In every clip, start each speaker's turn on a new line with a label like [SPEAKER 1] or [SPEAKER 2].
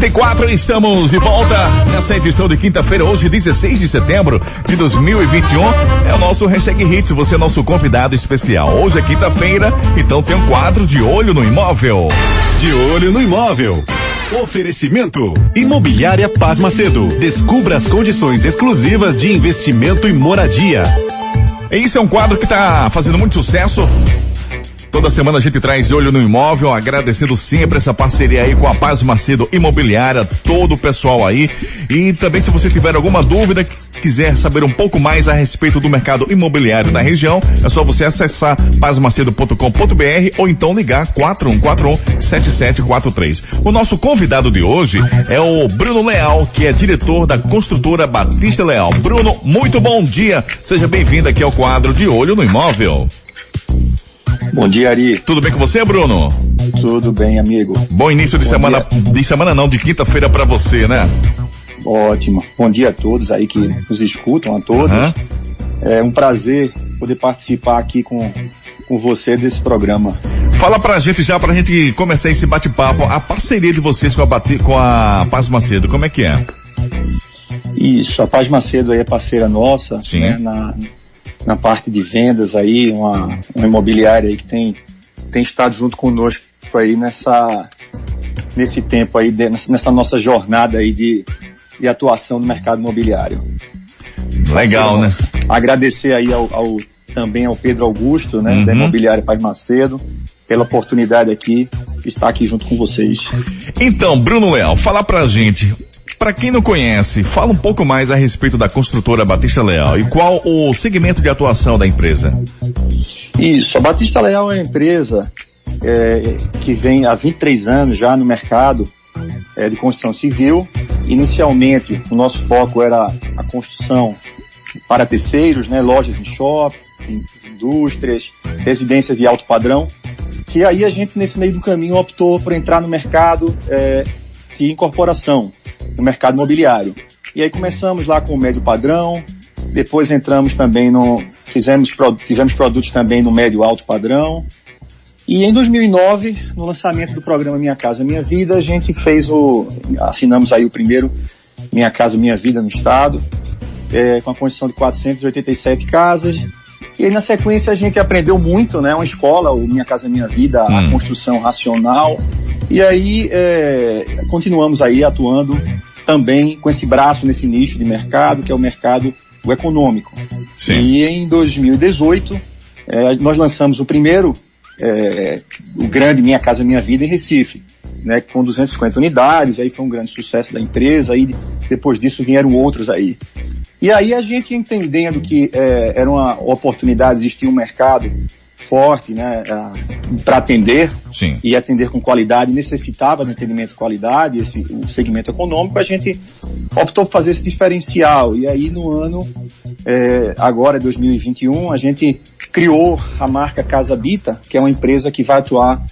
[SPEAKER 1] 34, estamos de volta nessa edição de quinta-feira, hoje 16 de setembro de 2021. É o nosso hashtag Hits, você é nosso convidado especial. Hoje é quinta-feira, então tem um quadro de olho no imóvel.
[SPEAKER 2] De olho no imóvel. Oferecimento. Imobiliária Paz Macedo. Descubra as condições exclusivas de investimento e moradia.
[SPEAKER 1] Esse é um quadro que está fazendo muito sucesso Toda semana a gente traz olho no imóvel, agradecendo sempre essa parceria aí com a Paz Macedo Imobiliária, todo o pessoal aí. E também se você tiver alguma dúvida, quiser saber um pouco mais a respeito do mercado imobiliário da região, é só você acessar pazmacedo.com.br ou então ligar 4141-7743. O nosso convidado de hoje é o Bruno Leal, que é diretor da construtora Batista Leal. Bruno, muito bom dia. Seja bem-vindo aqui ao quadro de Olho no Imóvel.
[SPEAKER 3] Bom dia, Ari.
[SPEAKER 1] Tudo bem com você, Bruno?
[SPEAKER 3] Tudo bem, amigo.
[SPEAKER 1] Bom início de Bom semana, dia. de semana não, de quinta-feira para você, né?
[SPEAKER 3] Ótimo. Bom dia a todos aí que nos escutam, a todos. Uhum. É um prazer poder participar aqui com, com você desse programa.
[SPEAKER 1] Fala pra gente já, pra gente começar esse bate-papo, a parceria de vocês com a, com a Paz Macedo, como é que é?
[SPEAKER 3] Isso, a Paz Macedo aí é parceira nossa, Sim. Né, na, na parte de vendas aí, uma, uma imobiliária aí que tem, tem estado junto conosco aí nessa, nesse tempo aí, nessa nossa jornada aí de, de atuação no mercado imobiliário.
[SPEAKER 1] Legal, né?
[SPEAKER 3] Agradecer aí ao, ao, também ao Pedro Augusto, né, uhum. da Imobiliária Paz Macedo, pela oportunidade aqui de estar aqui junto com vocês.
[SPEAKER 1] Então, Bruno Leal, fala pra gente, para quem não conhece, fala um pouco mais a respeito da construtora Batista Leal e qual o segmento de atuação da empresa.
[SPEAKER 3] Isso, a Batista Leal é uma empresa é, que vem há 23 anos já no mercado é, de construção civil. Inicialmente, o nosso foco era a construção para terceiros, né, lojas em shopping, indústrias, residências de alto padrão, que aí a gente nesse meio do caminho optou por entrar no mercado é, de incorporação, no mercado imobiliário. E aí começamos lá com o médio padrão, depois entramos também no, fizemos, tivemos produtos também no médio alto padrão. E em 2009, no lançamento do programa Minha Casa Minha Vida, a gente fez o, assinamos aí o primeiro Minha Casa Minha Vida no estado, é, com a construção de 487 casas. E aí na sequência a gente aprendeu muito, né? Uma escola, o Minha Casa Minha Vida, hum. a construção racional. E aí é, continuamos aí atuando também com esse braço nesse nicho de mercado, que é o mercado o econômico. Sim. E em 2018, é, nós lançamos o primeiro, é, o grande Minha Casa Minha Vida em Recife, né, com 250 unidades, aí foi um grande sucesso da empresa, aí depois disso vieram outros aí. E aí a gente entendendo que é, era uma oportunidade, existia um mercado forte, né, para atender Sim. e atender com qualidade, necessitava de atendimento de qualidade, esse, o segmento econômico, a gente optou por fazer esse diferencial. E aí no ano, é, agora 2021, a gente criou a marca Casa Bita, que é uma empresa que vai atuar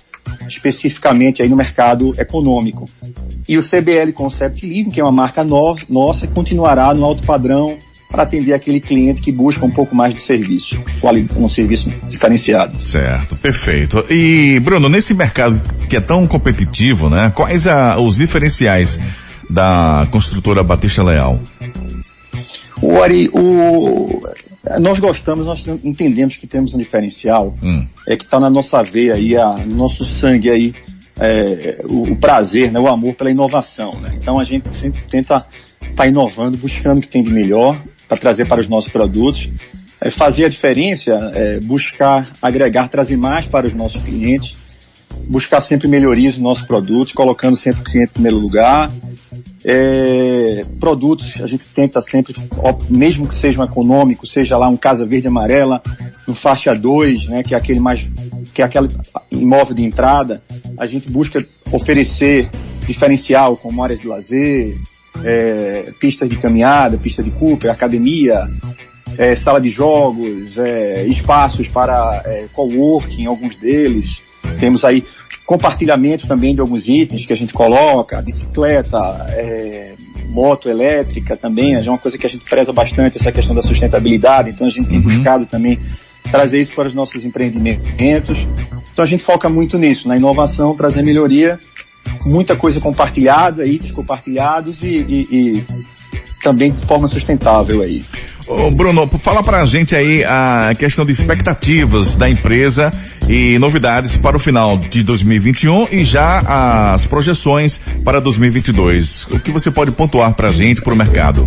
[SPEAKER 3] especificamente aí no mercado econômico. E o CBL Concept Living, que é uma marca no, nossa, continuará no alto padrão para atender aquele cliente que busca um pouco mais de serviço, um serviço diferenciado.
[SPEAKER 1] Certo, perfeito. E Bruno, nesse mercado que é tão competitivo, né? Quais a, os diferenciais da construtora Batista Leal?
[SPEAKER 3] O Ari, o, nós gostamos, nós entendemos que temos um diferencial, hum. é que está na nossa veia aí, a, no nosso sangue aí, é, o, o, prazer, né, o amor pela inovação. Né? Então a gente sempre tenta estar tá inovando, buscando o que tem de melhor, para trazer para os nossos produtos. É, fazer a diferença, é, buscar agregar, trazer mais para os nossos clientes, buscar sempre melhorias nos nossos produtos, colocando sempre o cliente em primeiro lugar. É, produtos, a gente tenta sempre, mesmo que sejam econômicos, seja lá um Casa Verde Amarela, um faixa 2, né, que é aquele mais, que é aquele imóvel de entrada, a gente busca oferecer diferencial como áreas de lazer, é, pistas de caminhada, pista de Cooper, academia, é, sala de jogos, é, espaços para é, coworking, alguns deles. Temos aí compartilhamento também de alguns itens que a gente coloca, bicicleta, é, moto elétrica também, é uma coisa que a gente preza bastante, essa questão da sustentabilidade, então a gente tem uhum. buscado também trazer isso para os nossos empreendimentos. Então a gente foca muito nisso, na inovação, trazer melhoria muita coisa compartilhada, itens compartilhados e, e, e também de forma sustentável aí.
[SPEAKER 1] Ô Bruno, fala pra gente aí a questão de expectativas da empresa e novidades para o final de 2021 e já as projeções para 2022. O que você pode pontuar pra gente para o mercado?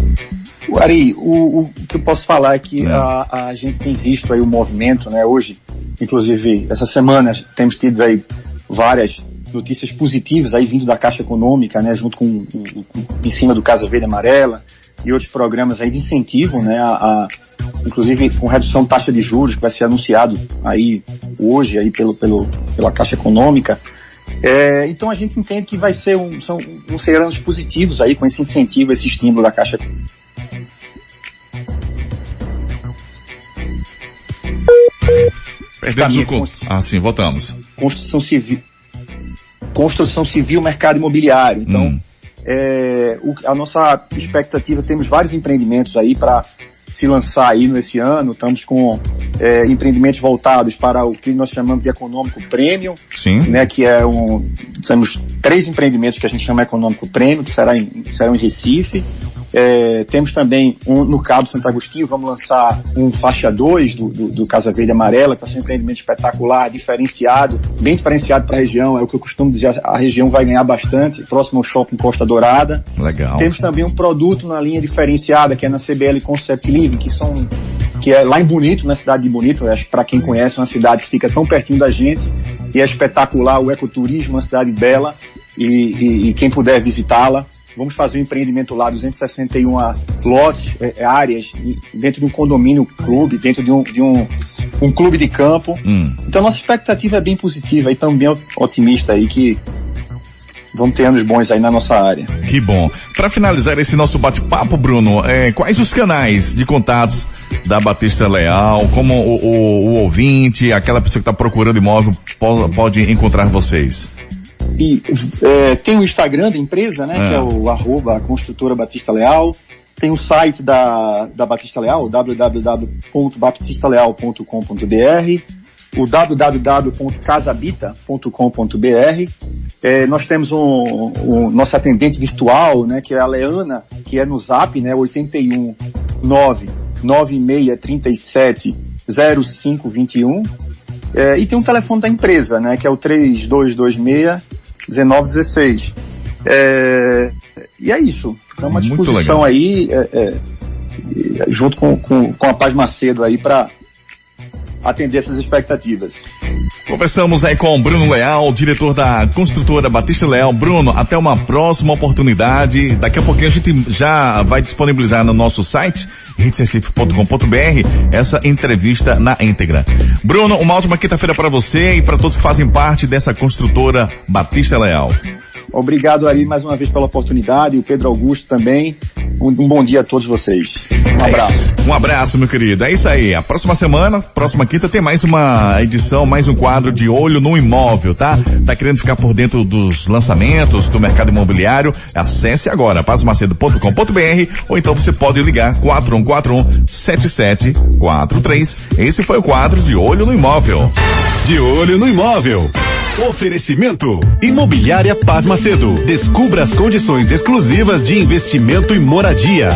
[SPEAKER 3] Ari, o, o, que eu posso falar é que é. a, a gente tem visto aí o movimento, né? Hoje, inclusive, essa semana temos tido aí várias notícias positivas aí vindo da Caixa Econômica, né? Junto com, com, com em cima do Casa Verde Amarela, e outros programas aí de incentivo, né, a, a, inclusive com redução de taxa de juros que vai ser anunciado aí hoje aí pelo, pelo, pela Caixa Econômica. É, então a gente entende que vai ser um, são, vão ser anos positivos aí com esse incentivo, esse estímulo da Caixa
[SPEAKER 1] Perdemos o cu. Ah, sim, voltamos.
[SPEAKER 3] Construção civil. Construção civil, mercado imobiliário. Então, hum é, o, a nossa expectativa, temos vários empreendimentos aí para se lançar aí nesse ano. Estamos com é, empreendimentos voltados para o que nós chamamos de econômico premium,
[SPEAKER 1] Sim.
[SPEAKER 3] né? Que é um, temos três empreendimentos que a gente chama econômico premium, que será em, que serão em Recife. É, temos também um, no Cabo Santo Agostinho, vamos lançar um faixa 2 do, do, do, Casa Verde Amarela, que vai ser um empreendimento espetacular, diferenciado, bem diferenciado para a região, é o que eu costumo dizer, a região vai ganhar bastante, próximo ao Shopping Costa Dourada.
[SPEAKER 1] Legal.
[SPEAKER 3] Temos também um produto na linha diferenciada, que é na CBL Concept Living, que são que é lá em Bonito, na cidade de Bonito, acho que para quem conhece, é uma cidade que fica tão pertinho da gente, e é espetacular o ecoturismo, uma cidade bela, e, e, e quem puder visitá-la, Vamos fazer um empreendimento lá, 261 lotes, é, é, áreas, dentro de um condomínio clube, dentro de um, de um, um clube de campo. Hum. Então nossa expectativa é bem positiva e também otimista aí que vamos ter anos bons aí na nossa área.
[SPEAKER 1] Que bom. Para finalizar esse nosso bate-papo, Bruno, é, quais os canais de contatos da Batista Leal, como o, o, o ouvinte, aquela pessoa que está procurando imóvel pode, pode encontrar vocês?
[SPEAKER 3] E, é, tem o Instagram da empresa, né, é. que é o arroba construtora Batista Leal. Tem o site da, da Batista Leal, www.batistaleal.com.br, o www.casabita.com.br. É, nós temos um, um, nosso atendente virtual, né, que é a Leana, que é no Zap, né, 81 9 9637 0521. É, e tem um telefone da empresa, né, que é o 3226 1916. É, e é isso. É uma disposição aí, é, é, junto com, com, com a Paz Macedo aí para atender essas expectativas.
[SPEAKER 1] Conversamos aí com Bruno Leal, diretor da construtora Batista Leal. Bruno, até uma próxima oportunidade. Daqui a pouquinho a gente já vai disponibilizar no nosso site, redesrecife.com.br, essa entrevista na íntegra. Bruno, uma ótima quinta-feira para você e para todos que fazem parte dessa construtora Batista Leal.
[SPEAKER 3] Obrigado, Ari, mais uma vez pela oportunidade, e o Pedro Augusto também. Um, um bom dia a todos vocês. Um abraço.
[SPEAKER 1] É um abraço, meu querido. É isso aí. A próxima semana, próxima quinta, tem mais uma edição, mais um quadro de olho no imóvel, tá? Tá querendo ficar por dentro dos lançamentos do mercado imobiliário? Acesse agora, pasmacedo.com.br ou então você pode ligar 4141 7743. Esse foi o quadro de olho no imóvel.
[SPEAKER 2] De olho no imóvel. Oferecimento. Imobiliária Paz Macedo. Descubra as condições exclusivas de investimento e moradia.